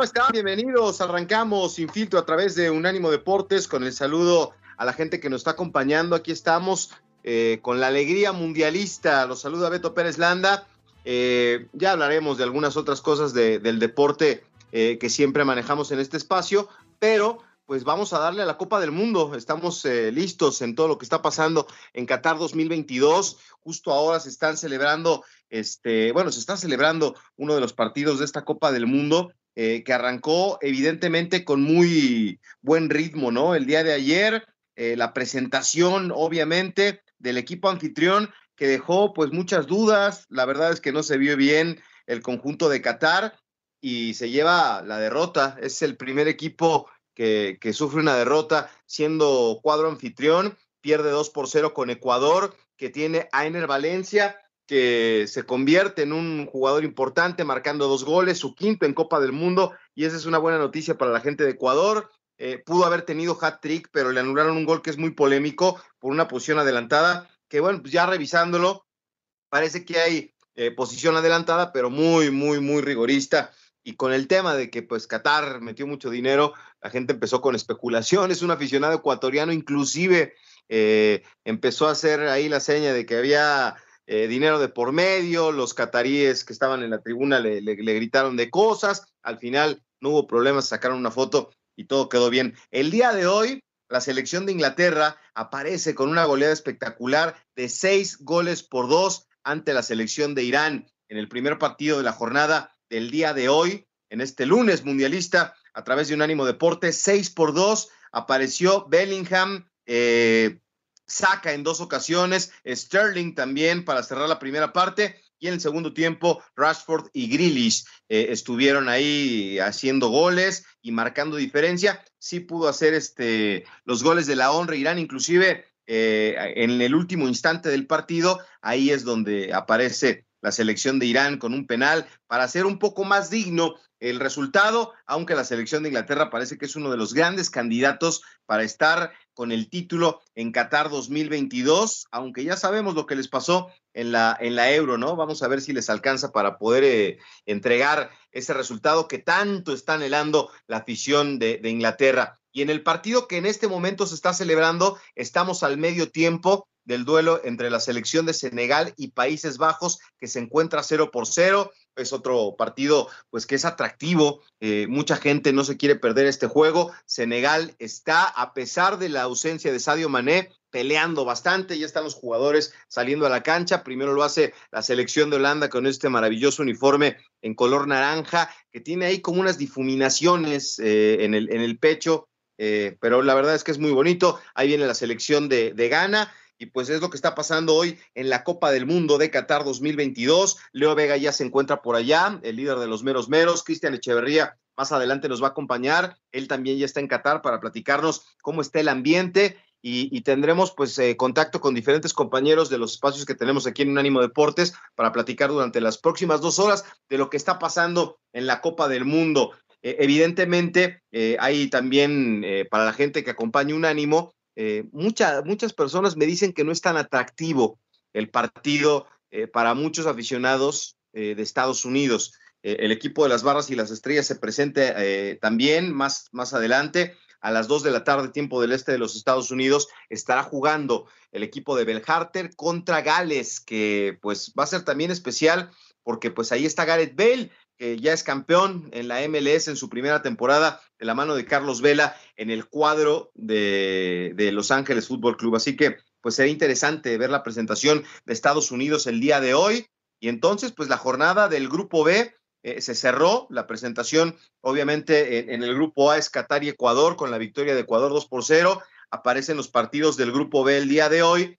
¿Cómo están? Bienvenidos. Arrancamos sin filtro a través de Unánimo Deportes con el saludo a la gente que nos está acompañando. Aquí estamos eh, con la alegría mundialista. Los saluda Beto Pérez Landa. Eh, ya hablaremos de algunas otras cosas de- del deporte eh, que siempre manejamos en este espacio, pero pues vamos a darle a la Copa del Mundo. Estamos eh, listos en todo lo que está pasando en Qatar 2022. Justo ahora se están celebrando, este, bueno, se está celebrando uno de los partidos de esta Copa del Mundo eh, que arrancó evidentemente con muy buen ritmo, ¿no? El día de ayer, eh, la presentación, obviamente, del equipo anfitrión que dejó pues muchas dudas. La verdad es que no se vio bien el conjunto de Qatar y se lleva la derrota. Es el primer equipo que, sufre una derrota siendo cuadro anfitrión. Pierde 2 por 0 con Ecuador, que tiene a Ener Valencia, que se convierte en un jugador importante, marcando dos goles, su quinto en Copa del Mundo, y esa es una buena noticia para la gente de Ecuador. Eh, pudo haber tenido hat-trick, pero le anularon un gol que es muy polémico por una posición adelantada, que bueno, pues ya revisándolo, parece que hay eh, posición adelantada, pero muy, muy, muy rigorista. Y con el tema de que pues Qatar metió mucho dinero, la gente empezó con especulaciones, un aficionado ecuatoriano inclusive eh, empezó a hacer ahí la seña de que había eh, dinero de por medio, los cataríes que estaban en la tribuna le, le- gritaron de cosas, al final no hubo problemas, sacaron una foto y todo quedó bien. El día de hoy, la selección de Inglaterra aparece con una goleada espectacular de seis goles por dos ante la selección de Irán en el primer partido de la jornada del día de hoy, en este lunes mundialista, a través de Unánimo Deporte, seis por dos, apareció Bellingham, eh, saca en dos ocasiones, Sterling también para cerrar la primera parte y en el segundo tiempo Rashford y Grealish eh, estuvieron ahí haciendo goles y marcando diferencia. Sí pudo hacer este, los goles de la honra Irán, inclusive eh, en el último instante del partido, ahí es donde aparece la selección de Irán con un penal para hacer un poco más digno el resultado, aunque la selección de Inglaterra parece que es uno de los grandes candidatos para estar con el título en Qatar 2022, aunque ya sabemos lo que les pasó en la, en la Euro, ¿no? Vamos a ver si les alcanza para poder eh, entregar ese resultado que tanto está anhelando la afición de, de Inglaterra. Y en el partido que en este momento se está celebrando, estamos al medio tiempo del duelo entre la selección de Senegal y Países Bajos, que se encuentra cero por cero. Es otro partido, pues que es atractivo. Eh, mucha gente no se quiere perder este juego. Senegal está, a pesar de la ausencia de Sadio Mané, peleando bastante. Ya están los jugadores saliendo a la cancha. Primero lo hace la selección de Holanda con este maravilloso uniforme en color naranja, que tiene ahí como unas difuminaciones eh, en, el, en el pecho. Eh, pero la verdad es que es muy bonito. Ahí viene la selección de, de Ghana y pues es lo que está pasando hoy en la Copa del Mundo de Qatar 2022. Leo Vega ya se encuentra por allá, el líder de los meros meros. Cristian Echeverría más adelante nos va a acompañar. Él también ya está en Qatar para platicarnos cómo está el ambiente y, tendremos pues eh, contacto con diferentes compañeros de los espacios que tenemos aquí en Unánimo Deportes para platicar durante las próximas dos horas de lo que está pasando en la Copa del Mundo. Eh, evidentemente, eh, hay también eh, para la gente que acompaña Unánimo, eh, mucha, muchas personas me dicen que no es tan atractivo el partido eh, para muchos aficionados eh, de Estados Unidos. El equipo de las barras y las estrellas se presenta también más, más adelante. A las 2 de la tarde, tiempo del este de los Estados Unidos, estará jugando el equipo de Belharter contra Gales, que pues va a ser también especial porque pues ahí está Gareth Bale, que ya es campeón en la MLS en su primera temporada de la mano de Carlos Vela en el cuadro de, de Los Ángeles Fútbol Club. Así que pues será interesante ver la presentación de Estados Unidos el día de hoy. Y entonces, pues la jornada del grupo B eh, se cerró, la presentación obviamente en, el grupo A es Qatar y Ecuador con la victoria de Ecuador 2 por 0. Aparecen los partidos del grupo B el día de hoy.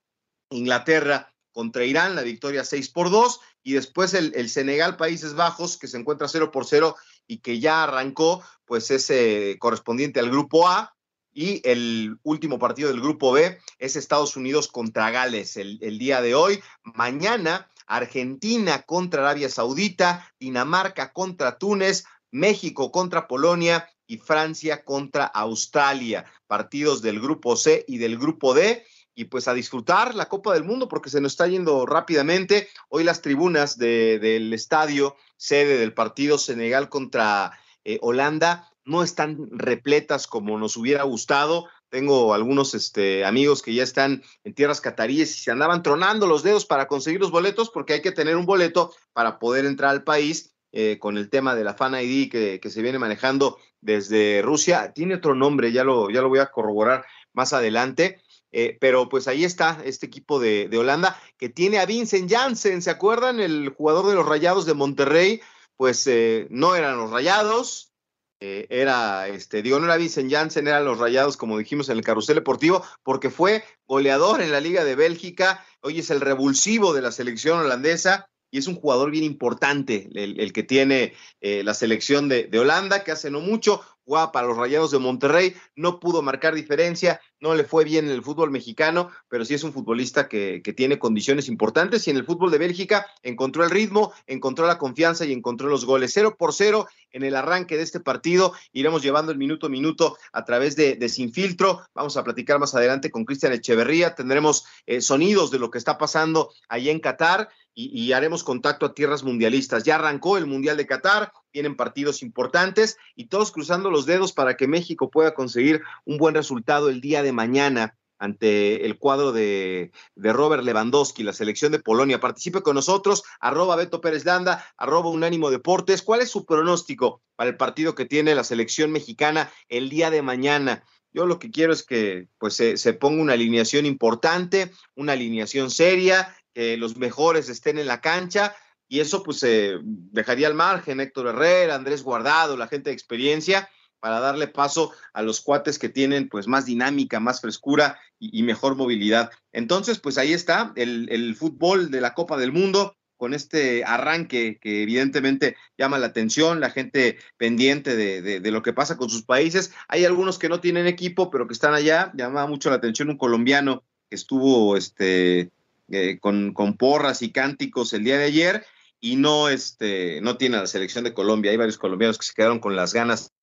Inglaterra contra Irán, la victoria 6 por 2. Y después el, Senegal, Países Bajos, que se encuentra 0 por 0 y que ya arrancó, pues es eh, correspondiente al grupo A. Y el último partido del grupo B es Estados Unidos contra Gales el día de hoy. Mañana, Argentina contra Arabia Saudita, Dinamarca contra Túnez, México contra Polonia y Francia contra Australia. Partidos del grupo C y del grupo D y pues a disfrutar la Copa del Mundo porque se nos está yendo rápidamente. Hoy las tribunas de, del estadio, sede del partido Senegal contra eh, Holanda, no están repletas como nos hubiera gustado. Tengo algunos este, amigos que ya están en tierras cataríes y se andaban tronando los dedos para conseguir los boletos porque hay que tener un boleto para poder entrar al país eh, con el tema de la Fan ID que, que, se viene manejando desde Rusia. Tiene otro nombre, ya lo, ya lo voy a corroborar más adelante. Eh, pero pues ahí está este equipo de, Holanda que tiene a Vincent Janssen, ¿se acuerdan? El jugador de los Rayados de Monterrey, pues eh, no eran los Rayados, eh, era, este, digo, no era Vincent Janssen, eran los Rayados, como dijimos en el carrusel deportivo, porque fue goleador en la Liga de Bélgica, hoy es el revulsivo de la selección holandesa, y es un jugador bien importante el, que tiene la selección de, Holanda, que hace no mucho para los Rayados de Monterrey, no pudo marcar diferencia, no le fue bien en el fútbol mexicano, pero sí es un futbolista que, que, tiene condiciones importantes y en el fútbol de Bélgica encontró el ritmo, encontró la confianza y encontró los goles. Cero por cero en el arranque de este partido, iremos llevando el minuto a minuto a través de, de Sin Filtro, vamos a platicar más adelante con Cristian Echeverría, tendremos eh, sonidos de lo que está pasando allá en Qatar y, y, haremos contacto a tierras mundialistas. Ya arrancó el Mundial de Qatar, tienen partidos importantes y todos cruzando los dedos para que México pueda conseguir un buen resultado el día de mañana ante el cuadro de, Robert Lewandowski, la selección de Polonia. Participe con nosotros, arroba Beto Pérez Landa, arroba Unánimo Deportes. ¿Cuál es su pronóstico para el partido que tiene la selección mexicana el día de mañana? Yo lo que quiero es que pues, se ponga una alineación importante, una alineación seria, que los mejores estén en la cancha y eso pues eh, dejaría al margen Héctor Herrera, Andrés Guardado, la gente de experiencia para darle paso a los cuates que tienen pues más dinámica, más frescura y, mejor movilidad. Entonces pues ahí está el, el, fútbol de la Copa del Mundo con este arranque que evidentemente llama la atención, la gente pendiente de, de, de lo que pasa con sus países. Hay algunos que no tienen equipo, pero que están allá. Llama mucho la atención un colombiano que estuvo este, eh, con, con, porras y cánticos el día de ayer y no, este, no tiene a la selección de Colombia. Hay varios colombianos que se quedaron con las ganas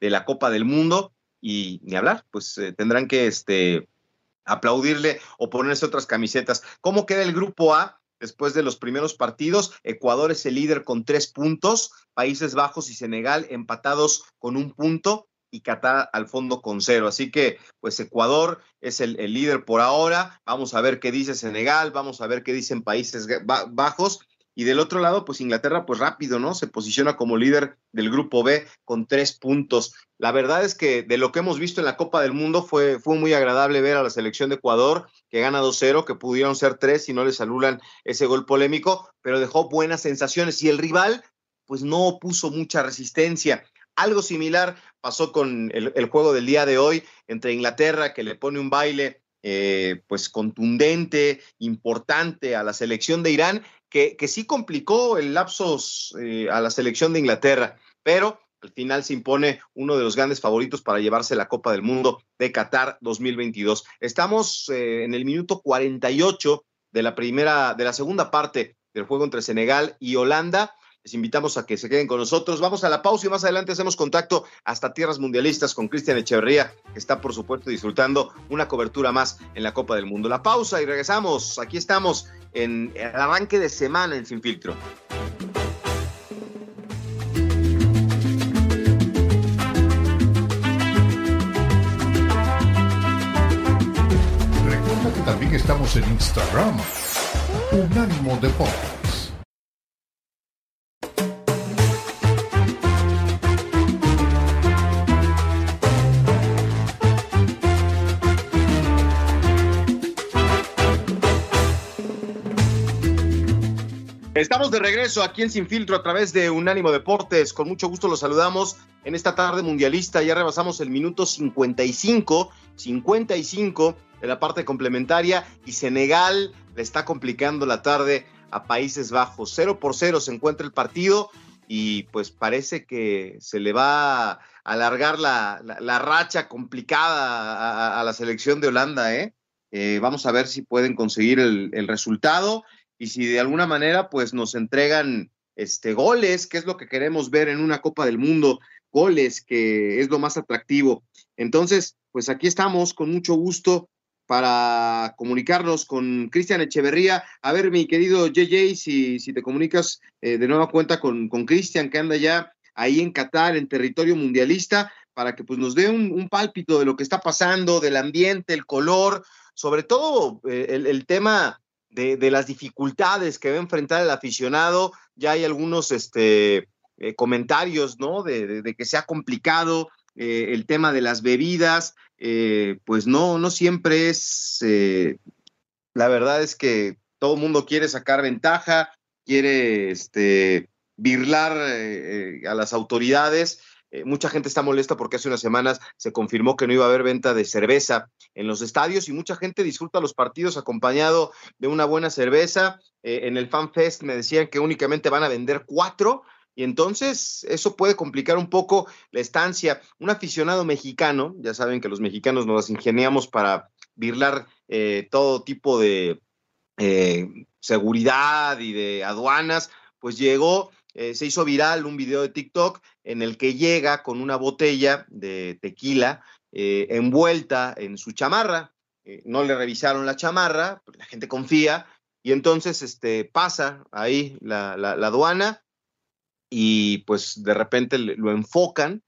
de la Copa del Mundo y ni hablar, pues eh, tendrán que este, aplaudirle o ponerse otras camisetas. ¿Cómo queda el grupo A? Después de los primeros partidos, Ecuador es el líder con tres puntos, Países Bajos y Senegal empatados con un punto y Qatar al fondo con cero. Así que, pues Ecuador es el, el, líder por ahora. Vamos a ver qué dice Senegal, vamos a ver qué dicen Países Bajos. Y del otro lado, pues Inglaterra, pues rápido, ¿no? Se posiciona como líder del grupo B con tres puntos. La verdad es que de lo que hemos visto en la Copa del Mundo fue, fue muy agradable ver a la selección de Ecuador que gana 2-0, que pudieron ser tres y no les anulan ese gol polémico, pero dejó buenas sensaciones. Y el rival, pues no puso mucha resistencia. Algo similar pasó con el, el juego del día de hoy entre Inglaterra, que le pone un baile eh, pues contundente, importante a la selección de Irán, que, sí complicó el lapsos eh, a la selección de Inglaterra, pero al final se impone uno de los grandes favoritos para llevarse la Copa del Mundo de Qatar 2022. Estamos eh, en el minuto 48 de la primera, de la segunda parte del juego entre Senegal y Holanda. Les invitamos a que se queden con nosotros. Vamos a la pausa y más adelante hacemos contacto hasta tierras mundialistas con Cristian Echeverría, que está por supuesto disfrutando una cobertura más en la Copa del Mundo. La pausa y regresamos. Aquí estamos en el arranque de semana en Sin Filtro. Recuerda que también estamos en Instagram. Unánimo Deportes. Estamos de regreso aquí en Sin Filtro a través de Unánimo Deportes. Con mucho gusto los saludamos en esta tarde mundialista. Ya rebasamos el minuto 55, 55 de la parte complementaria y Senegal le está complicando la tarde a Países Bajos. 0 por 0 se encuentra el partido y pues parece que se le va a alargar la, racha complicada a, la selección de Holanda. ¿eh? ¿eh? vamos a ver si pueden conseguir el resultado y si de alguna manera pues nos entregan este, goles, que es lo que queremos ver en una Copa del Mundo, goles, que es lo más atractivo. Entonces, pues aquí estamos con mucho gusto para comunicarnos con Cristian Echeverría. A ver, mi querido JJ, si, si te comunicas eh, de nueva cuenta con, con Cristian, que anda ya ahí en Qatar, en territorio mundialista, para que pues nos dé un, pálpito de lo que está pasando, del ambiente, el color, sobre todo eh, el, tema de, las dificultades que va a enfrentar el aficionado. Ya hay algunos este, eh, comentarios, ¿no? De, de, que sea complicado eh, el tema de las bebidas. Eh, pues no, no siempre es. la verdad es que todo el mundo quiere sacar ventaja, quiere este, birlar a las autoridades eh, mucha gente está molesta porque hace unas semanas se confirmó que no iba a haber venta de cerveza en los estadios y mucha gente disfruta los partidos acompañado de una buena cerveza. Eh, en el Fan Fest me decían que únicamente van a vender cuatro. Y entonces eso puede complicar un poco la estancia. Un aficionado mexicano, ya saben que los mexicanos nos ingeniamos para birlar eh, todo tipo de seguridad y de aduanas, pues llegó eh, se hizo viral un video de TikTok en el que llega con una botella de tequila eh, envuelta en su chamarra. Eh, no le revisaron la chamarra, la gente confía, y entonces este, pasa ahí la, aduana y pues de repente lo enfocan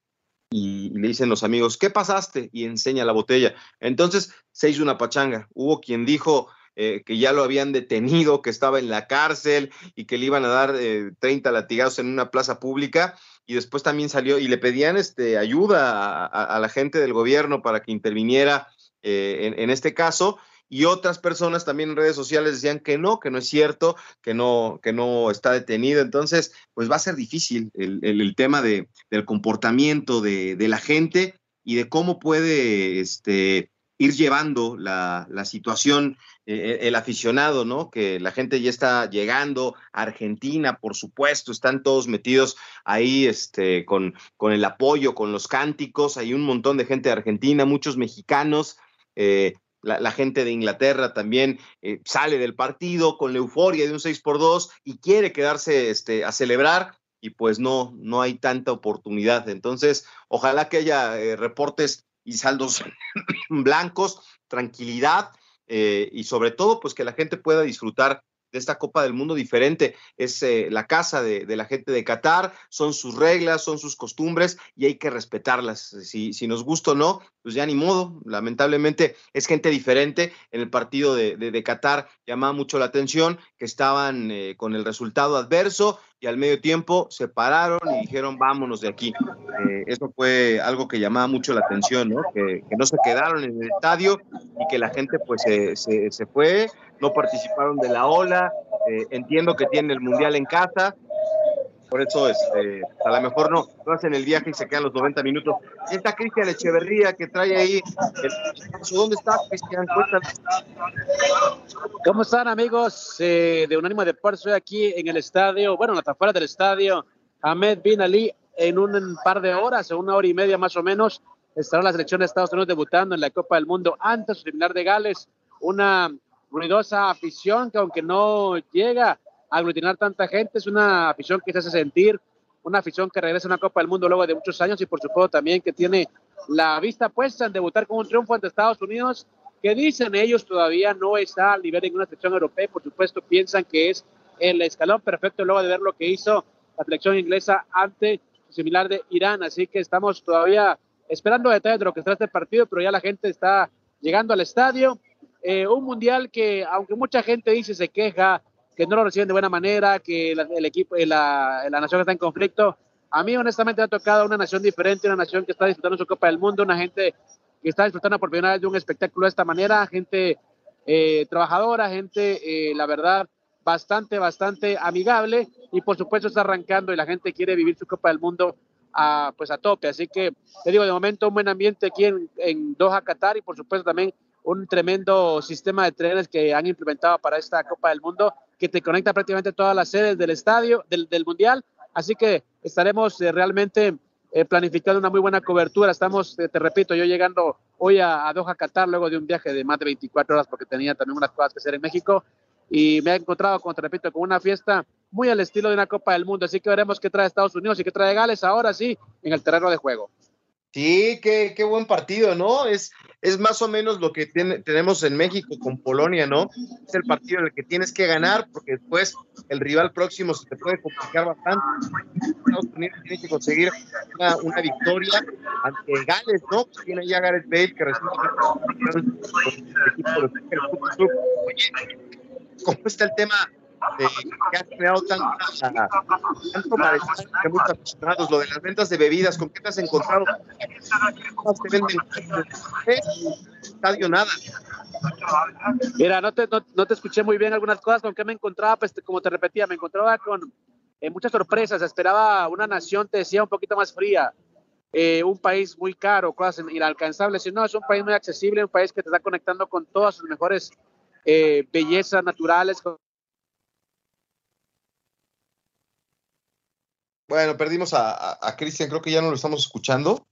y, le dicen los amigos, ¿qué pasaste? Y enseña la botella. Entonces se hizo una pachanga. Hubo quien dijo, eh, que ya lo habían detenido, que estaba en la cárcel y que le iban a dar 30 eh, latigazos en una plaza pública. Y después también salió y le pedían este, ayuda a, la gente del gobierno para que interviniera eh, en, este caso y otras personas también en redes sociales decían que no, que no es cierto, que no, que no está detenido. Entonces, pues va a ser difícil el, tema de, del comportamiento de, la gente y de cómo puede este, ir llevando la, situación, el aficionado, ¿no? Que la gente ya está llegando a Argentina, por supuesto, están todos metidos ahí este, con, con el apoyo, con los cánticos, hay un montón de gente de Argentina, muchos mexicanos. Eh, la, gente de Inglaterra también eh, sale del partido con la euforia de un 6 por 2 y quiere quedarse este, a celebrar y pues no, no hay tanta oportunidad. Entonces, ojalá que haya reportes y saldos blancos, tranquilidad eh, y sobre todo pues que la gente pueda disfrutar de esta Copa del Mundo diferente. Es eh, la casa de, la gente de Qatar, son sus reglas, son sus costumbres y hay que respetarlas. Si, si nos gusta o no, pues ya ni modo. Lamentablemente es gente diferente. En el partido de, de, Qatar llamaba mucho la atención que estaban eh, con el resultado adverso y al medio tiempo se pararon y dijeron vámonos de aquí. Eh, eso fue algo que llamaba mucho la atención, ¿no? Que, no se quedaron en el estadio y que la gente pues se, se fue no participaron de la ola. Eh, entiendo que tienen el mundial en casa. Por eso, este, a lo mejor no, no hacen el viaje y se quedan los 90 minutos. Está Cristian Echeverría que trae ahí. ¿Dónde está Cristian? ¿Cómo están, amigos eh, de Unánimo Deportes? Estoy aquí en el estadio, bueno, en las afueras del estadio Ahmed Bin Ali. En un par de horas, en una hora y media más o menos, estará la selección de Estados Unidos debutando en la Copa del Mundo antes de terminar de Gales. Una ruidosa afición que aunque no llega aglutinar tanta gente, es una afición que se hace sentir, una afición que regresa a una Copa del Mundo luego de muchos años y por supuesto también que tiene la vista puesta en debutar con un triunfo ante Estados Unidos, que dicen ellos todavía no está al nivel de una selección europea, por supuesto piensan que es el escalón perfecto luego de ver lo que hizo la selección inglesa ante similar de Irán, así que estamos todavía esperando detalles de lo que será este partido, pero ya la gente está llegando al estadio, eh, un mundial que, aunque mucha gente dice, se queja, que no lo reciben de buena manera, que el equipo, eh, la, la nación está en conflicto, a mí honestamente me ha tocado una nación diferente, una nación que está disfrutando su Copa del Mundo, una gente que está disfrutando por primera vez de un espectáculo de esta manera, gente eh, trabajadora, gente, la verdad, bastante, bastante amigable y por supuesto está arrancando y la gente quiere vivir su Copa del Mundo a, pues a tope. Así que te digo, de momento un buen ambiente aquí en, en Doha, Qatar y por supuesto también un tremendo sistema de trenes que han implementado para esta Copa del Mundo que te conecta prácticamente todas las sedes del estadio, del, Mundial. Así que estaremos eh, realmente eh, planificando una muy buena cobertura. Estamos, eh, te repito, yo llegando hoy a, a, Doha, Qatar, luego de un viaje de más de 24 horas porque tenía también unas cosas que hacer en México y me he encontrado, como te repito, con una fiesta muy al estilo de una Copa del Mundo. Así que veremos qué trae Estados Unidos y qué trae Gales ahora sí en el terreno de juego. Sí, qué, qué buen partido, ¿no? Es, es más o menos lo que tiene, tenemos en México con Polonia, ¿no? Es el partido en el que tienes que ganar porque después el rival próximo se te puede complicar bastante. Estados Unidos tiene que conseguir una, una victoria ante Gales, ¿no? Tiene ya Gareth Bale que recientemente Oye, ¿cómo está el tema eh, que ha creado tanto, tanto malestar que muchos aficionados, lo de las ventas de bebidas, ¿con qué te has encontrado? ¿Cómo se venden? Estadio nada. Mira, no te, no, no, te escuché muy bien algunas cosas, con qué me encontraba, pues como te repetía, me encontraba con eh, muchas sorpresas, esperaba una nación, te decía, un poquito más fría, eh, un país muy caro, cosas inalcanzables, sino es un país muy accesible, un país que te está conectando con todas sus mejores eh, bellezas naturales, con Bueno, perdimos a, a, Cristian, creo que ya no lo estamos escuchando.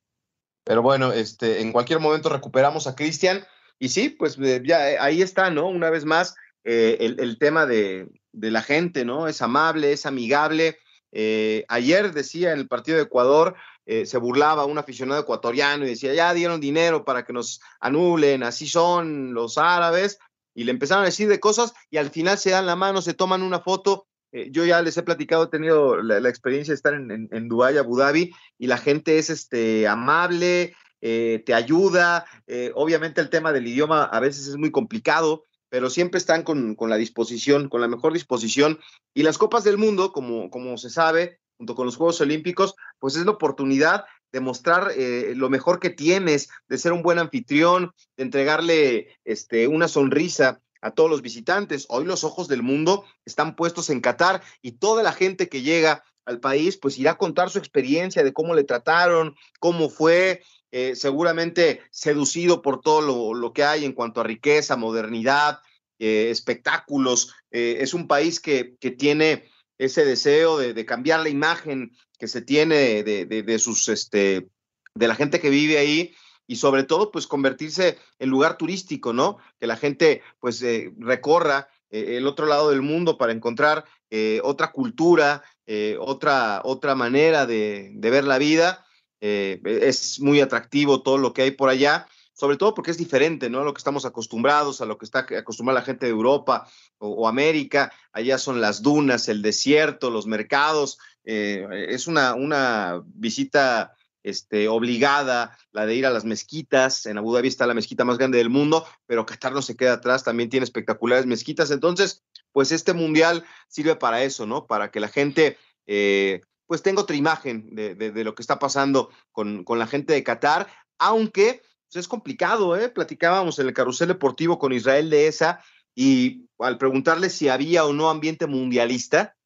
Pero bueno, este, en cualquier momento recuperamos a Cristian. Y sí, pues ya eh, ahí está, ¿no? Una vez más, eh, el, el, tema de, de, la gente, ¿no? Es amable, es amigable. Eh, ayer decía en el partido de Ecuador, eh, se burlaba un aficionado ecuatoriano y decía, ya dieron dinero para que nos anulen, así son los árabes. Y le empezaron a decir de cosas y al final se dan la mano, se toman una foto eh, yo ya les he platicado, he tenido la, experiencia de estar en, en, en, Dubái, Abu Dhabi, y la gente es este, amable, eh, te ayuda. Eh, obviamente el tema del idioma a veces es muy complicado, pero siempre están con, con, la disposición, con la mejor disposición. Y las Copas del Mundo, como, como se sabe, junto con los Juegos Olímpicos, pues es la oportunidad de mostrar lo mejor que tienes, de ser un buen anfitrión, de entregarle este, una sonrisa a todos los visitantes. Hoy los ojos del mundo están puestos en Qatar y toda la gente que llega al país pues irá a contar su experiencia de cómo le trataron, cómo fue, eh, seguramente seducido por todo lo, lo, que hay en cuanto a riqueza, modernidad, eh, espectáculos. Eh, es un país que, que tiene ese deseo de, cambiar la imagen que se tiene de, de sus, este, de la gente que vive ahí y sobre todo pues convertirse en lugar turístico, ¿no? Que la gente pues eh, recorra eh, el otro lado del mundo para encontrar eh, otra cultura, eh, otra, otra manera de, de ver la vida. Eh, es muy atractivo todo lo que hay por allá, sobre todo porque es diferente, ¿no? A lo que estamos acostumbrados, a lo que está acostumbrada la gente de Europa o, o América. Allá son las dunas, el desierto, los mercados. es una, una visita este, obligada, la de ir a las mezquitas. En Abu Dhabi está la mezquita más grande del mundo, pero Qatar no se queda atrás, también tiene espectaculares mezquitas. Entonces, pues este mundial sirve para eso, ¿no? Para que la gente, eh, pues tenga otra imagen de, lo que está pasando con, con la gente de Qatar, aunque pues es complicado, ¿eh? Platicábamos en el carrusel deportivo con Israel de esa y al preguntarle si había o no ambiente mundialista,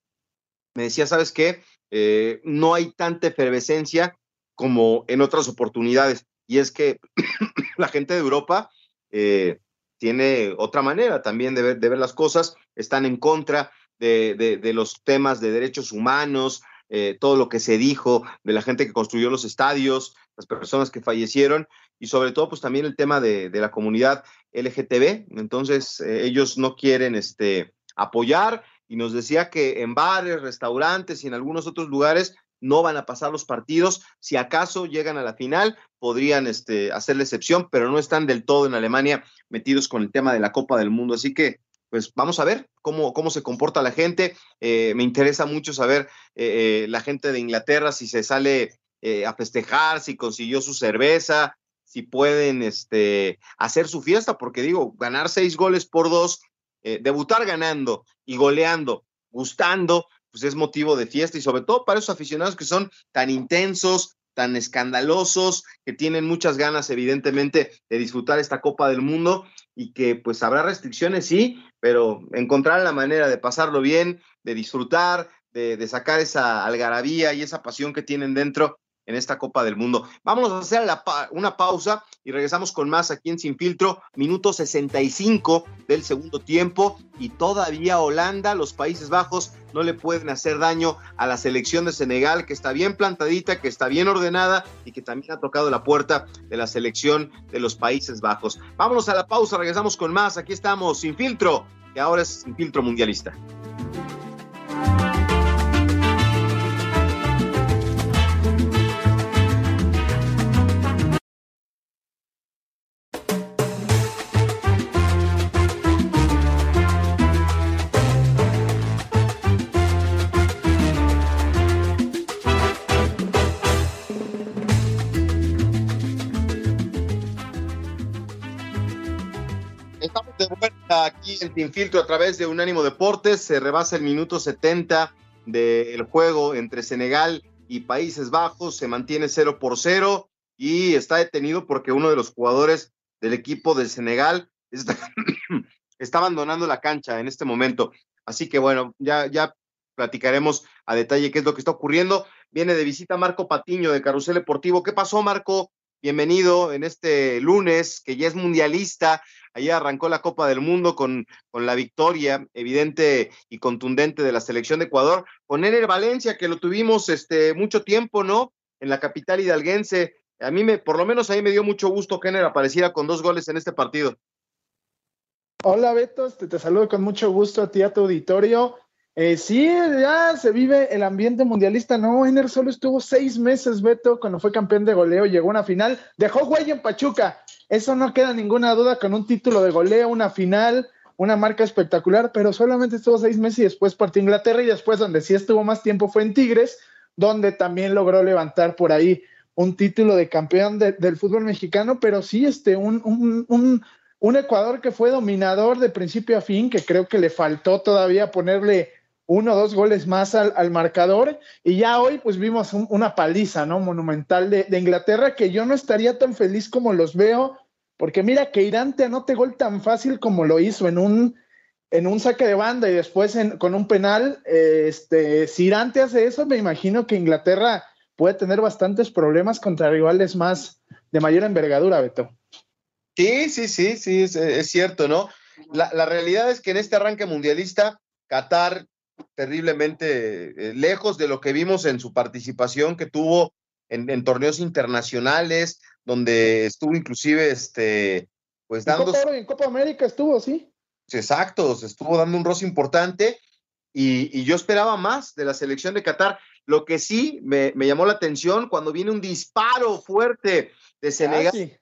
me decía, ¿sabes qué? Eh, no hay tanta efervescencia como en otras oportunidades. Y es que la gente de Europa eh, tiene otra manera también de ver, de ver, las cosas, están en contra de, de, los temas de derechos humanos, eh, todo lo que se dijo de la gente que construyó los estadios, las personas que fallecieron y sobre todo pues también el tema de, de la comunidad LGTB. Entonces eh, ellos no quieren este, apoyar y nos decía que en bares, restaurantes y en algunos otros lugares no van a pasar los partidos. Si acaso llegan a la final, podrían este, hacer la excepción, pero no están del todo en Alemania metidos con el tema de la Copa del Mundo. Así que, pues vamos a ver cómo, cómo se comporta la gente. Eh, me interesa mucho saber eh, eh, la gente de Inglaterra si se sale a festejar, si consiguió su cerveza, si pueden este, hacer su fiesta, porque digo, ganar seis goles por dos, debutar ganando y goleando, gustando, pues es motivo de fiesta y sobre todo para esos aficionados que son tan intensos, tan escandalosos, que tienen muchas ganas, evidentemente, de disfrutar esta Copa del Mundo. y que pues habrá restricciones, sí, pero encontrar la manera de pasarlo bien, de disfrutar, de, de sacar esa algarabía y esa pasión que tienen dentro en esta Copa del Mundo. Vamos a hacer una pausa y regresamos con más aquí en Sin Filtro, minuto 65 del segundo tiempo y todavía Holanda, los Países Bajos no le pueden hacer daño a la selección de Senegal que está bien plantadita, que está bien ordenada y que también ha tocado la puerta de la selección de los Países Bajos. Vámonos a la pausa, regresamos con más. Aquí estamos Sin Filtro, que ahora es Sin Filtro Mundialista. Sin Filtro a través de Unánimo Deportes. Se rebasa el minuto 70 del juego entre Senegal y Países Bajos. Se mantiene 0 por 0 y está detenido porque uno de los jugadores del equipo de Senegal está, está abandonando la cancha en este momento. Así que bueno, ya, ya platicaremos a detalle qué es lo que está ocurriendo. Viene de visita Marco Patiño de Carrusel Deportivo. ¿Qué pasó, Marco? Bienvenido en este lunes, que ya es mundialista. Allí arrancó la Copa del Mundo con, con la victoria evidente y contundente de la selección de Ecuador, con Ener Valencia, que lo tuvimos este, mucho tiempo, ¿no? En la capital hidalguense. A mí, me, por lo menos ahí me dio mucho gusto que Ener apareciera con dos goles en este partido. Hola Beto, te, te saludo con mucho gusto a ti, a tu auditorio. Eh, sí, ya se vive el ambiente mundialista. No, Ener solo estuvo seis meses, Beto, cuando fue campeón de goleo, llegó a una final, dejó huella en Pachuca. Eso no queda ninguna duda con un título de goleo, una final, una marca espectacular, pero solamente estuvo seis meses y después partió Inglaterra y después donde sí estuvo más tiempo fue en Tigres, donde también logró levantar por ahí un título de campeón del fútbol mexicano, pero sí este, un, un, un, un Ecuador que fue dominador de principio a fin, que creo que le faltó todavía ponerle uno o dos goles más al, marcador y ya hoy pues vimos una paliza, ¿no? Monumental de, Inglaterra que yo no estaría tan feliz como los veo, porque mira que Irán te anote gol tan fácil como lo hizo en un, en un saque de banda y después con un penal, este, si Irán te hace eso, me imagino que Inglaterra puede tener bastantes problemas contra rivales más de mayor envergadura, Beto. Sí, sí, sí, sí, es, cierto, ¿no? La, la realidad es que en este arranque mundialista, Qatar terriblemente eh, lejos de lo que vimos en su participación que tuvo en, torneos internacionales, donde estuvo inclusive, este, pues dando... En Copa, América estuvo, sí. Exacto, se estuvo dando un roce importante y, yo esperaba más de la selección de Qatar. Lo que sí me, llamó la atención cuando viene un disparo fuerte de Senegal.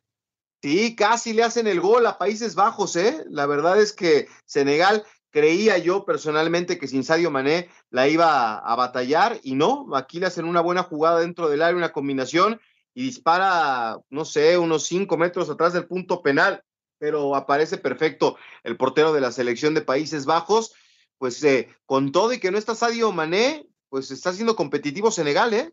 Sí, casi le hacen el gol a Países Bajos, ¿eh? La verdad es que Senegal Creía yo personalmente que sin Sadio Mané la iba a, batallar y no, aquí le hacen una buena jugada dentro del área, una combinación y dispara, no sé, unos cinco metros atrás del punto penal, pero aparece perfecto el portero de la selección de Países Bajos, pues eh, con todo y que no está Sadio Mané, pues está siendo competitivo Senegal, ¿eh?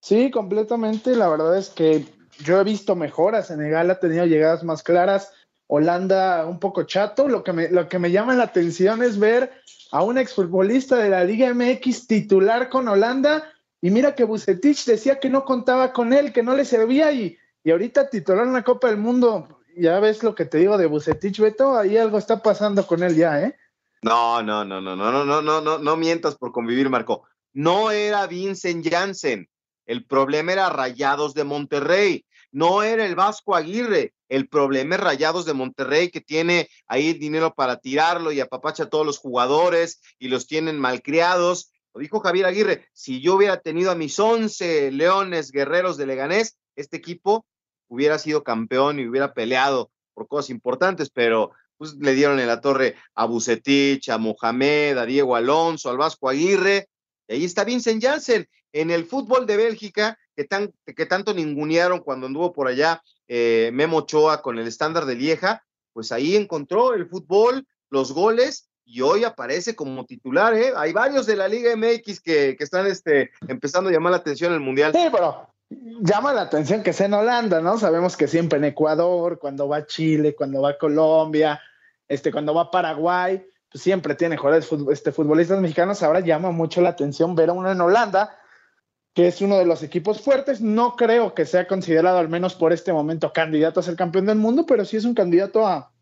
Sí, completamente, la verdad es que yo he visto mejor a Senegal, ha tenido llegadas más claras, Holanda un poco chato. Lo que me, lo que me llama la atención es ver a un exfutbolista de la Liga MX titular con Holanda. Y mira que Bucetich decía que no contaba con él, que no le servía. Y, y ahorita titular en la Copa del Mundo, ya ves lo que te digo de Bucetich, Beto, ahí algo está pasando con él ya, ¿eh? No, no, no, no, no, no, no, no, no, no mientas por convivir, Marco. No era Vincent Janssen. El problema era Rayados de Monterrey. No era el Vasco Aguirre. El problema es Rayados de Monterrey, que tiene ahí dinero para tirarlo y apapacha a todos los jugadores y los tienen malcriados. Lo dijo Javier Aguirre, si yo hubiera tenido a mis 11 leones guerreros de Leganés, este equipo hubiera sido campeón y hubiera peleado por cosas importantes, pero pues le dieron en la torre a Bucetich, a Mohamed, a Diego Alonso, al Vasco Aguirre, y ahí está Vincent Janssen. En el fútbol de Bélgica, que, tan, que tanto ningunearon cuando anduvo por allá eh, Memo Ochoa con el estándar de Lieja, pues ahí encontró el fútbol, los goles y hoy aparece como titular. ¿eh? Hay varios de la Liga MX que, que están este, empezando a llamar la atención en el Mundial. Sí, pero llama la atención que sea en Holanda, ¿no? Sabemos que siempre en Ecuador, cuando va Chile, cuando va a Colombia, este, cuando va Paraguay, pues siempre tiene jugadores este, futbolistas mexicanos. Ahora llama mucho la atención ver a uno en Holanda, que es uno de los equipos fuertes. No creo que sea considerado, al menos por este momento, candidato a ser campeón del mundo, pero sí es un candidato a,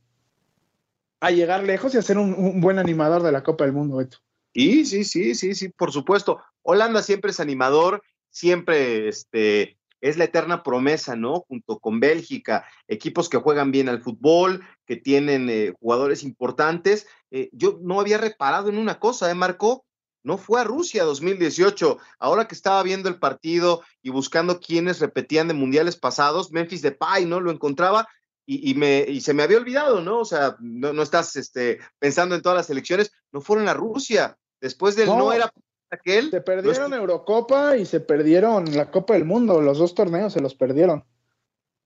a llegar lejos y a ser un, un buen animador de la Copa del Mundo, Beto. Sí, sí, sí, sí, sí, por supuesto. Holanda siempre es animador, siempre este, es la eterna promesa, ¿no? Junto con Bélgica, equipos que juegan bien al fútbol, que tienen eh, jugadores importantes. Eh, yo no había reparado en una cosa, ¿eh, Marco? No fue a Rusia 2018. Ahora que estaba viendo el partido y buscando quiénes repetían de mundiales pasados, Memphis Depay, ¿no? Lo encontraba y, me, y se me había olvidado, ¿no? O sea, no, no estás este, pensando en todas las elecciones, no fueron a Rusia. Después del no, era aquel. Se perdieron Eurocopa y se perdieron la Copa del Mundo, los dos torneos se los perdieron.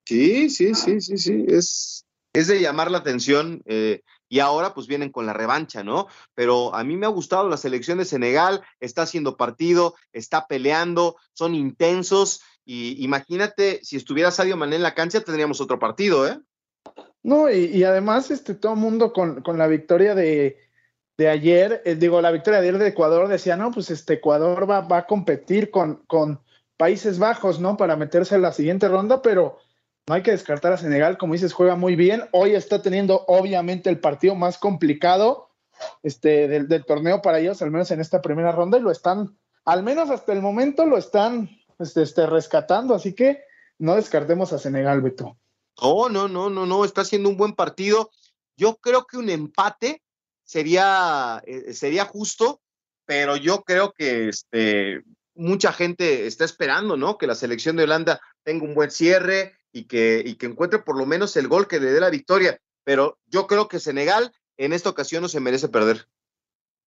Sí, sí, sí, sí, sí, es, es de llamar la atención eh, y ahora pues vienen con la revancha, ¿no? Pero a mí me ha gustado la selección de Senegal, está haciendo partido, está peleando, son intensos y imagínate si estuviera Sadio Mané en la cancha tendríamos otro partido, ¿eh? No, y, además este todo el mundo con, con la victoria de, de ayer, eh, digo, la victoria de ayer de Ecuador decía, no, pues este Ecuador va, va a competir con, con, Países Bajos, ¿no? Para meterse en la siguiente ronda, pero no hay que descartar a Senegal, como dices, juega muy bien. Hoy está teniendo obviamente el partido más complicado este, del, torneo para ellos, al menos en esta primera ronda, y lo están, al menos hasta el momento, lo están este, este, rescatando, así que no descartemos a Senegal, Beto. Oh, no, no, no, no, está haciendo un buen partido. Yo creo que un empate sería, eh, sería justo, pero yo creo que este, mucha gente está esperando, ¿no? Que la selección de Holanda tenga un buen cierre y que, y que encuentre por lo menos el gol que le dé la victoria. Pero yo creo que Senegal en esta ocasión no se merece perder.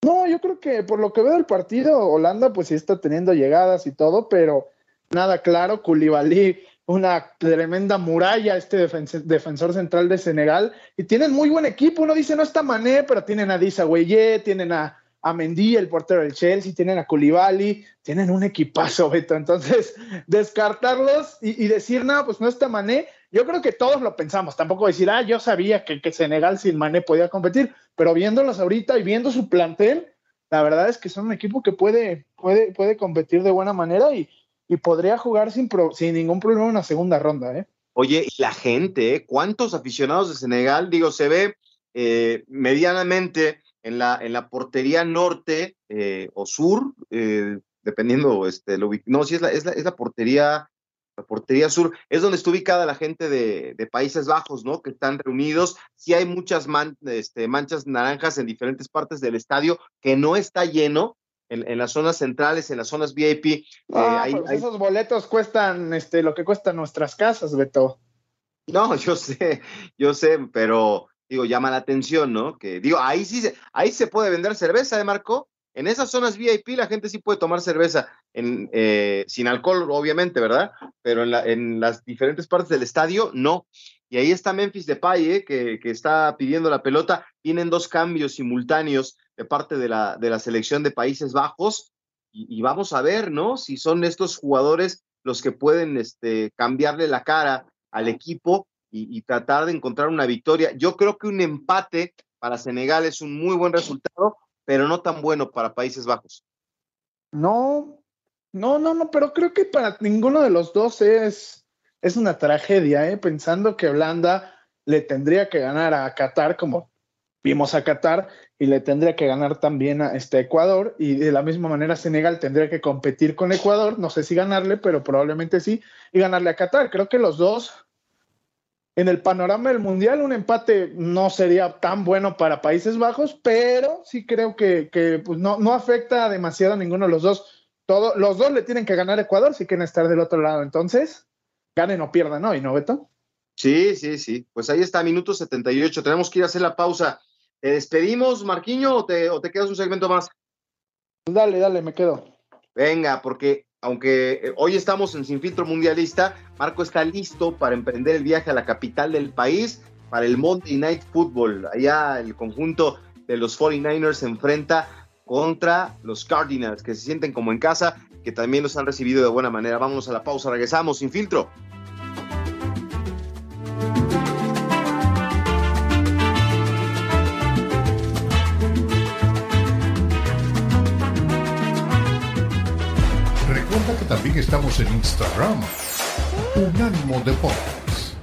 No, yo creo que por lo que veo del partido, Holanda pues sí está teniendo llegadas y todo, pero nada claro, Koulibaly una tremenda muralla este defensor central de Senegal y tienen muy buen equipo, uno dice no está Mané, pero tienen a Disa Gueye, tienen a, a Mendy, el portero del Chelsea, tienen a Koulibaly, tienen un equipazo, Beto, entonces descartarlos y, y, decir, no, pues no está Mané, yo creo que todos lo pensamos, tampoco decir, ah, yo sabía que, que Senegal sin Mané podía competir, pero viéndolos ahorita y viendo su plantel, la verdad es que son un equipo que puede, puede, puede competir de buena manera y, y podría jugar sin, pro, sin ningún problema una segunda ronda, ¿eh? Oye, y la gente, ¿eh? ¿cuántos aficionados de Senegal? Digo, se ve eh, medianamente en la, en la portería norte eh, o sur, eh, dependiendo, este, lo, no, sí es la, es la, es la portería, la portería sur, es donde está ubicada la gente de, de Países Bajos, ¿no? Que están reunidos. Sí hay muchas man, este, manchas naranjas en diferentes partes del estadio que no está lleno, en, en, las zonas centrales, en las zonas VIP. Eh, ah, eh, hay, pues hay... esos boletos cuestan este, lo que cuestan nuestras casas, Beto. No, yo sé, yo sé, pero digo, llama la atención, ¿no? Que digo, ahí sí se, ahí se puede vender cerveza, ¿de ¿eh, Marco? En esas zonas VIP la gente sí puede tomar cerveza, eh, sin alcohol, obviamente, ¿verdad? Pero en, la, en, las diferentes partes del estadio, no. Y ahí está Memphis Depay, ¿eh? que, que está pidiendo la pelota. Tienen dos cambios simultáneos de parte de la, de la selección de Países Bajos y, y, vamos a ver, ¿no? Si son estos jugadores los que pueden este, cambiarle la cara al equipo y, tratar de encontrar una victoria. Yo creo que un empate para Senegal es un muy buen resultado, pero no tan bueno para Países Bajos. No, no, no, no, pero creo que para ninguno de los dos es, es una tragedia, ¿eh? pensando que Holanda le tendría que ganar a Qatar como vimos a Qatar y le tendría que ganar también a este Ecuador y de la misma manera Senegal tendría que competir con Ecuador, no sé si ganarle, pero probablemente sí, y ganarle a Qatar. Creo que los dos, en el panorama del Mundial, un empate no sería tan bueno para Países Bajos, pero sí creo que, que pues no, no afecta demasiado a ninguno de los dos. Todo, los dos le tienen que ganar a Ecuador si quieren estar del otro lado. Entonces, ganen o pierdan hoy, ¿no, Beto? Sí, sí, sí. Pues ahí está, minuto 78. Tenemos que ir a hacer la pausa. ¿Te despedimos, Marquiño, o te, o te quedas un segmento más? Dale, dale, me quedo. Venga, porque aunque hoy estamos en Sin Filtro Mundialista, Marco está listo para emprender el viaje a la capital del país para el Monday Night Football. Allá el conjunto de los 49ers se enfrenta contra los Cardinals, que se sienten como en casa. que también los han recibido de buena manera. Vámonos a la pausa, regresamos sin filtro. Estamos en Instagram. Unánimo Deportes.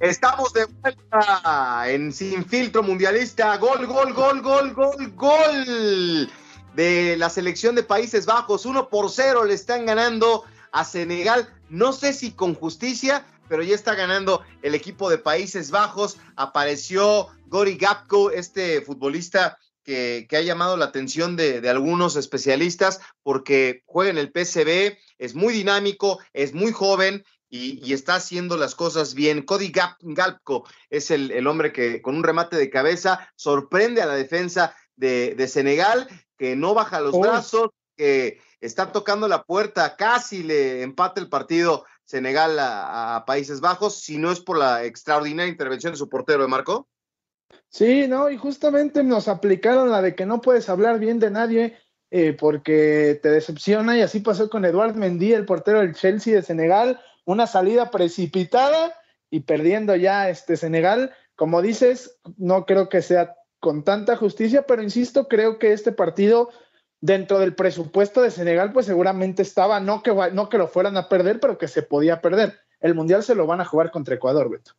Estamos de vuelta en Sin Filtro Mundialista. Gol, gol, gol, gol, gol, gol de la selección de Países Bajos. Uno por cero le están ganando a Senegal. No sé si con justicia, pero ya está ganando el equipo de Países Bajos. Apareció Gori Gapko, este futbolista que, que ha llamado la atención de, de, algunos especialistas porque juega en el PCB, es muy dinámico, es muy joven. Y, y está haciendo las cosas bien. Cody Gap, es el, el, hombre que con un remate de cabeza sorprende a la defensa de, de Senegal, que no baja los oh. brazos, que está tocando la puerta, casi le empata el partido Senegal a, a, Países Bajos, si no es por la extraordinaria intervención de su portero de Marco. Sí, no, y justamente nos aplicaron la de que no puedes hablar bien de nadie eh, porque te decepciona, y así pasó con Eduard Mendy, el portero del Chelsea de Senegal, una salida precipitada y perdiendo ya este Senegal. Como dices, no creo que sea con tanta justicia, pero insisto, creo que este partido dentro del presupuesto de Senegal, pues seguramente estaba, no que, no que lo fueran a perder, pero que se podía perder. El Mundial se lo van a jugar contra Ecuador, Beto.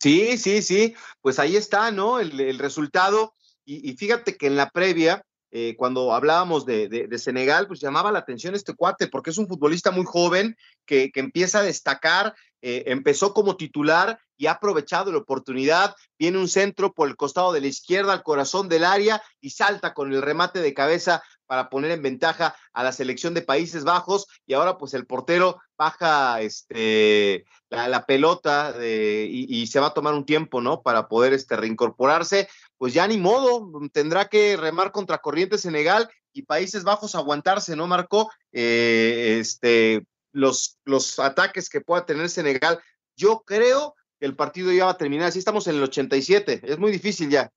Sí, sí, sí, pues ahí está, ¿no? El, resultado. Y, y, fíjate que en la previa, eh, cuando hablábamos de, de, de, Senegal, pues llamaba la atención este cuate, porque es un futbolista muy joven que, que empieza a destacar, eh, empezó como titular y ha aprovechado la oportunidad, viene un centro por el costado de la izquierda al corazón del área y salta con el remate de cabeza para poner en ventaja a la selección de Países Bajos y ahora pues el portero baja este, la, pelota y, se va a tomar un tiempo, ¿no? Para poder este, reincorporarse, pues ya ni modo, tendrá que remar contra corriente Senegal y Países Bajos aguantarse, ¿no, Marco? Eh, este, los, los ataques que pueda tener Senegal. Yo creo que el partido ya va a terminar, así estamos en el 87, es muy difícil ya.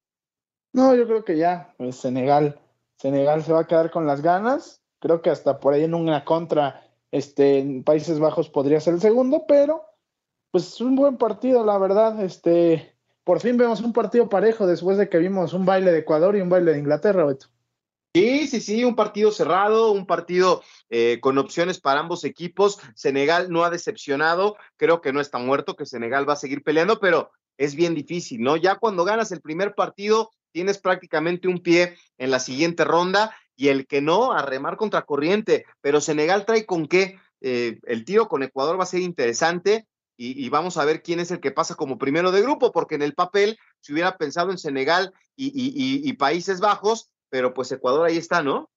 No, yo creo que ya, pues Senegal Senegal se va a quedar con las ganas. Creo que hasta por ahí en una contra este, en Países Bajos podría ser el segundo, pero pues es un buen partido, la verdad. Este, por fin vemos un partido parejo después de que vimos un baile de Ecuador y un baile de Inglaterra, Beto. Sí, sí, sí, un partido cerrado, un partido eh, con opciones para ambos equipos. Senegal no ha decepcionado, creo que no está muerto, que Senegal va a seguir peleando, pero es bien difícil, ¿no? Ya cuando ganas el primer partido, tienes prácticamente un pie en la siguiente ronda y el que no, a remar contra corriente. Pero Senegal trae con qué. Eh, el tiro con Ecuador va a ser interesante y, vamos a ver quién es el que pasa como primero de grupo, porque en el papel se hubiera pensado en Senegal y, y, y Países Bajos, pero pues Ecuador ahí está, ¿no?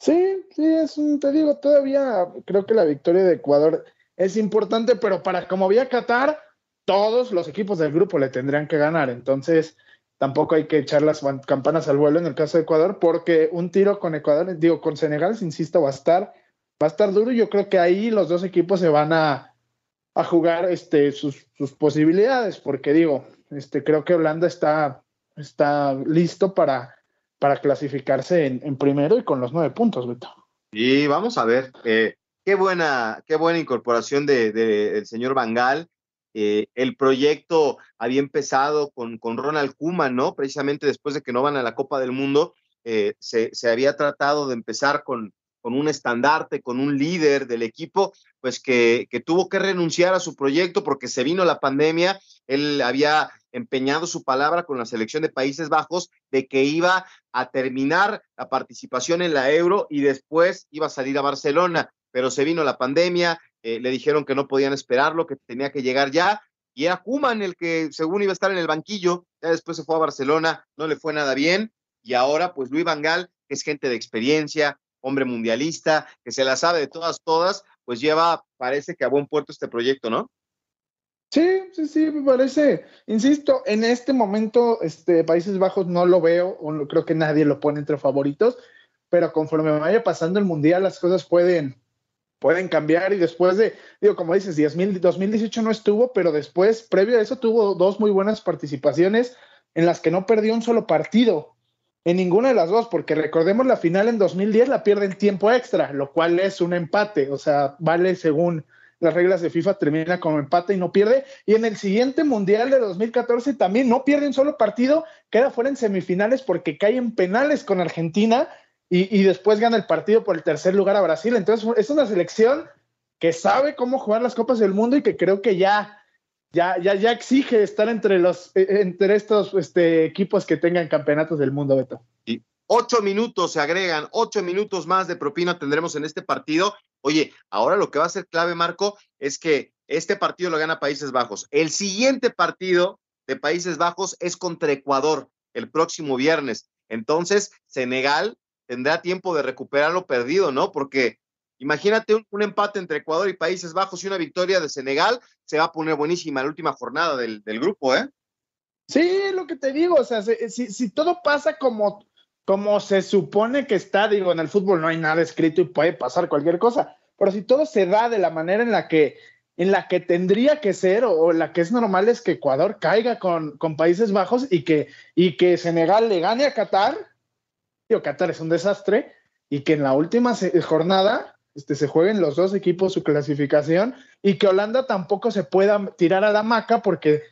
Sí, sí, es un, te digo, todavía creo que la victoria de Ecuador es importante, pero para como había Qatar, todos los equipos del grupo le tendrían que ganar. Entonces, tampoco hay que echar las campanas al vuelo en el caso de Ecuador, porque un tiro con Ecuador, digo, con Senegal, insisto, va a estar, va a estar duro. Yo creo que ahí los dos equipos se van a, a jugar este, sus, sus, posibilidades, porque digo, este, creo que Holanda está, está listo para, para clasificarse en, en primero y con los nueve puntos, Beto. Y vamos a ver, eh, qué buena, qué buena incorporación de, de, del señor Bangal. Eh, el proyecto había empezado con, con Ronald Koeman, ¿no? Precisamente después de que no van a la Copa del Mundo, eh, se, se, había tratado de empezar con, con, un estandarte, con un líder del equipo, pues que, que, tuvo que renunciar a su proyecto porque se vino la pandemia. Él había empeñado su palabra con la selección de Países Bajos de que iba a terminar la participación en la Euro y después iba a salir a Barcelona, pero se vino la pandemia, eh, le dijeron que no podían esperarlo, que tenía que llegar ya, y era Kuman el que según iba a estar en el banquillo, ya después se fue a Barcelona, no le fue nada bien, y ahora pues Luis Vangal, que es gente de experiencia, hombre mundialista, que se la sabe de todas, todas, pues lleva, parece que a buen puerto este proyecto, ¿no? Sí, sí, sí, me parece. Insisto, en este momento, este, Países Bajos no lo veo, o no, creo que nadie lo pone entre favoritos, pero conforme vaya pasando el Mundial las cosas pueden, pueden cambiar y después de, digo, como dices, 2018 no estuvo, pero después, previo a eso, tuvo dos muy buenas participaciones en las que no perdió un solo partido, en ninguna de las dos, porque recordemos la final en 2010 la pierde en tiempo extra, lo cual es un empate, o sea, vale según las reglas de FIFA, termina como empate y no pierde. Y en el siguiente Mundial de 2014 también no pierde un solo partido, queda fuera en semifinales porque cae en penales con Argentina y, después gana el partido por el tercer lugar a Brasil. Entonces es una selección que sabe cómo jugar las Copas del Mundo y que creo que ya, ya, ya, ya exige estar entre, los, e, e, entre estos este, equipos que tengan campeonatos del mundo, Beto. Ocho minutos se agregan, ocho minutos más de propina tendremos en este partido. Oye, ahora lo que va a ser clave, Marco, es que este partido lo gana Países Bajos. El siguiente partido de Países Bajos es contra Ecuador el próximo viernes. Entonces, Senegal tendrá tiempo de recuperar lo perdido, ¿no? Porque imagínate un, empate entre Ecuador y Países Bajos y una victoria de Senegal, se va a poner buenísima la última jornada del, grupo, ¿eh? Sí, lo que te digo, o sea, si, si, todo pasa como, como se supone que está, digo, en el fútbol no hay nada escrito y puede pasar cualquier cosa, pero si todo se da de la manera en la que, en la que tendría que ser o, la que es normal es que Ecuador caiga con, con Países Bajos y que, y que Senegal le gane a Qatar, digo, Qatar es un desastre, y que en la última jornada este, se jueguen los dos equipos su clasificación y que Holanda tampoco se pueda tirar a la maca porque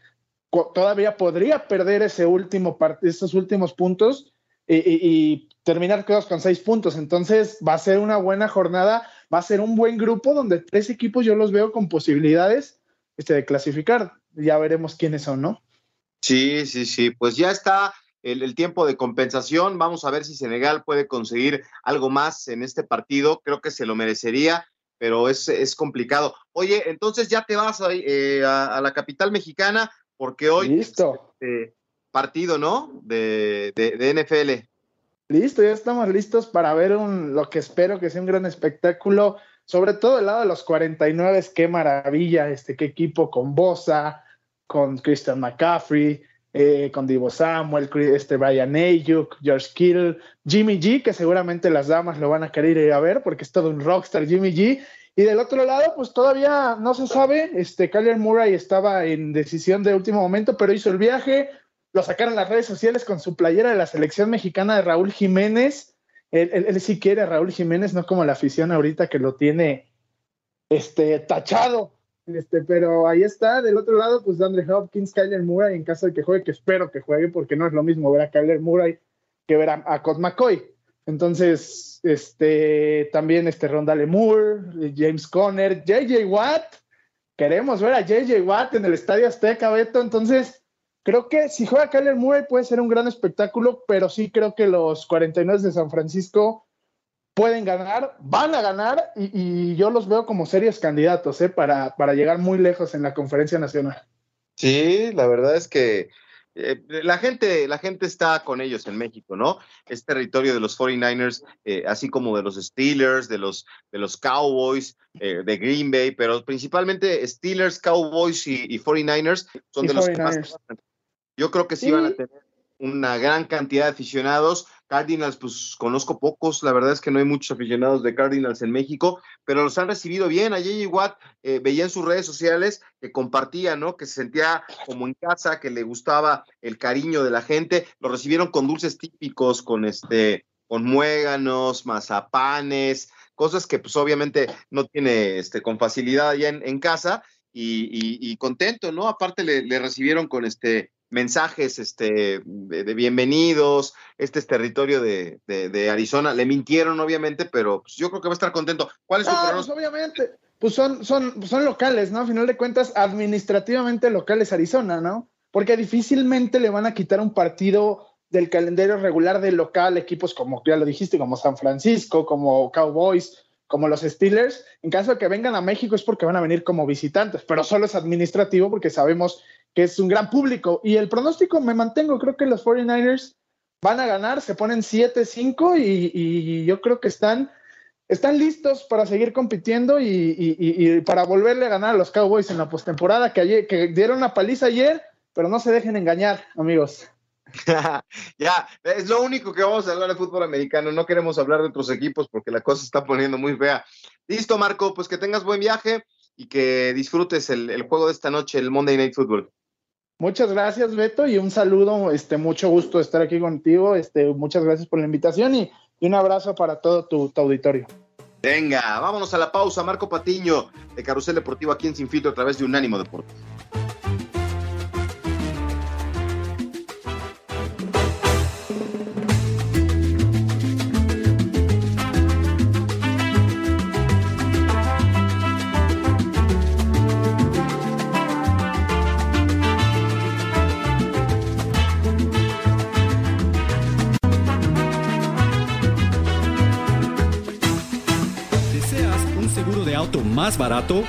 todavía podría perder ese último esos últimos puntos y, y, terminar con seis puntos. Entonces va a ser una buena jornada, va a ser un buen grupo donde tres equipos yo los veo con posibilidades este, de clasificar. Ya veremos quiénes son, ¿no? Sí, sí, sí. Pues ya está el, tiempo de compensación. Vamos a ver si Senegal puede conseguir algo más en este partido. Creo que se lo merecería, pero es, es complicado. Oye, entonces ya te vas eh, a, la capital mexicana porque hoy Listo. Este partido, ¿no? De, de, NFL. Listo, ya estamos listos para ver un, lo que espero que sea un gran espectáculo, sobre todo el lado de los 49, qué maravilla, este, qué equipo con Bosa, con Christian McCaffrey, eh, con Divo Samuel, este Brian Ayuk, George Kittle, Jimmy G, que seguramente las damas lo van a querer ir a ver porque es todo un rockstar Jimmy G. Y del otro lado, pues todavía no se sabe, este Kyler Murray estaba en decisión de último momento, pero hizo el viaje, lo sacaron las redes sociales con su playera de la selección mexicana de Raúl Jiménez. Él, él, sí quiere a Raúl Jiménez, no como la afición ahorita que lo tiene este, tachado este, pero ahí está, del otro lado, pues Andre Hopkins, Kyler Murray, en caso de que juegue, que espero que juegue, porque no es lo mismo ver a Kyler Murray que ver a, a McCoy. Entonces, este, también este Rondale Moore, James Conner, JJ Watt. Queremos ver a JJ Watt en el Estadio Azteca, Beto. Entonces, creo que si juega Kyler Murray puede ser un gran espectáculo, pero sí creo que los 49 de San Francisco pueden ganar, van a ganar y, yo los veo como serios candidatos ¿eh? para, para, llegar muy lejos en la conferencia nacional. Sí, la verdad es que eh, la, gente, la gente está con ellos en México, ¿no? Es territorio de los 49ers, eh, así como de los Steelers, de los, de los Cowboys, eh, de Green Bay, pero principalmente Steelers, Cowboys y, 49ers son de los que más... Yo creo que sí, van a tener una gran cantidad de aficionados Cardinals, pues conozco pocos, la verdad es que no hay muchos aficionados de Cardinals en México, pero los han recibido bien. A J.J. Watt eh, veía en sus redes sociales que compartía, ¿no? Que se sentía como en casa, que le gustaba el cariño de la gente. Lo recibieron con dulces típicos, con este, con muéganos, mazapanes, cosas que pues obviamente no tiene este, con facilidad allá en, casa. Y, contento, ¿no? Aparte le, le recibieron con este mensajes este, de, bienvenidos, este es territorio de, Arizona. Le mintieron, obviamente, pero pues, yo creo que va a estar contento. ¿Cuál es su ah, pues, obviamente, pues son, son, son locales, ¿no? A final de cuentas, administrativamente locales Arizona, ¿no? Porque difícilmente le van a quitar un partido del calendario regular del local, equipos como ya lo dijiste, como San Francisco, como Cowboys, como los Steelers. En caso de que vengan a México es porque van a venir como visitantes, pero solo es administrativo porque sabemos que es un gran público. Y el pronóstico me mantengo, creo que los 49ers van a ganar, se ponen 7-5 y, yo creo que están, están listos para seguir compitiendo y, para volverle a ganar a los Cowboys en la postemporada, que, que dieron una paliza ayer, pero no se dejen engañar, amigos. ya, es lo único que vamos a hablar de fútbol americano. No queremos hablar de otros equipos porque la cosa está poniendo muy fea. Listo, Marco, pues que tengas buen viaje y que disfrutes el, juego de esta noche, el Monday Night Football. Muchas gracias, Beto, y un saludo, este, mucho gusto estar aquí contigo, este, muchas gracias por la invitación y, un abrazo para todo tu, auditorio. Venga, vámonos a la pausa, Marco Patiño, de Carrusel Deportivo aquí en Sin Filtro a través de Unánimo Deportes. Barato?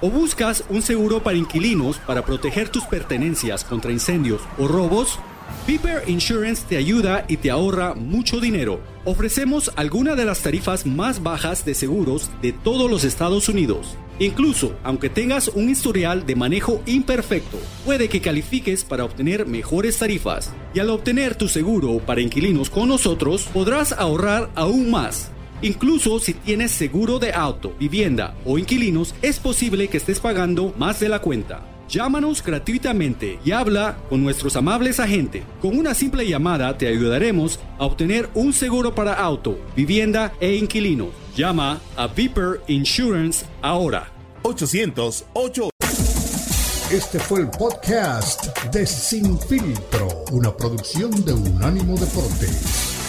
¿O buscas un seguro para inquilinos para proteger tus pertenencias contra incendios o robos? Piper Insurance te ayuda y te ahorra mucho dinero. Ofrecemos algunas de las tarifas más bajas de seguros de todos los Estados Unidos. Incluso, aunque tengas un historial de manejo imperfecto, puede que califiques para obtener mejores tarifas. Y al obtener tu seguro para inquilinos con nosotros, podrás ahorrar aún más. Incluso si tienes seguro de auto, vivienda o inquilinos, es posible que estés pagando más de la cuenta. Llámanos gratuitamente y habla con nuestros amables agentes. Con una simple llamada te ayudaremos a obtener un seguro para auto, vivienda e inquilino. Llama a Viper Insurance ahora. 808. Este fue el podcast de Sin Filtro, una producción de Unánimo Deportes.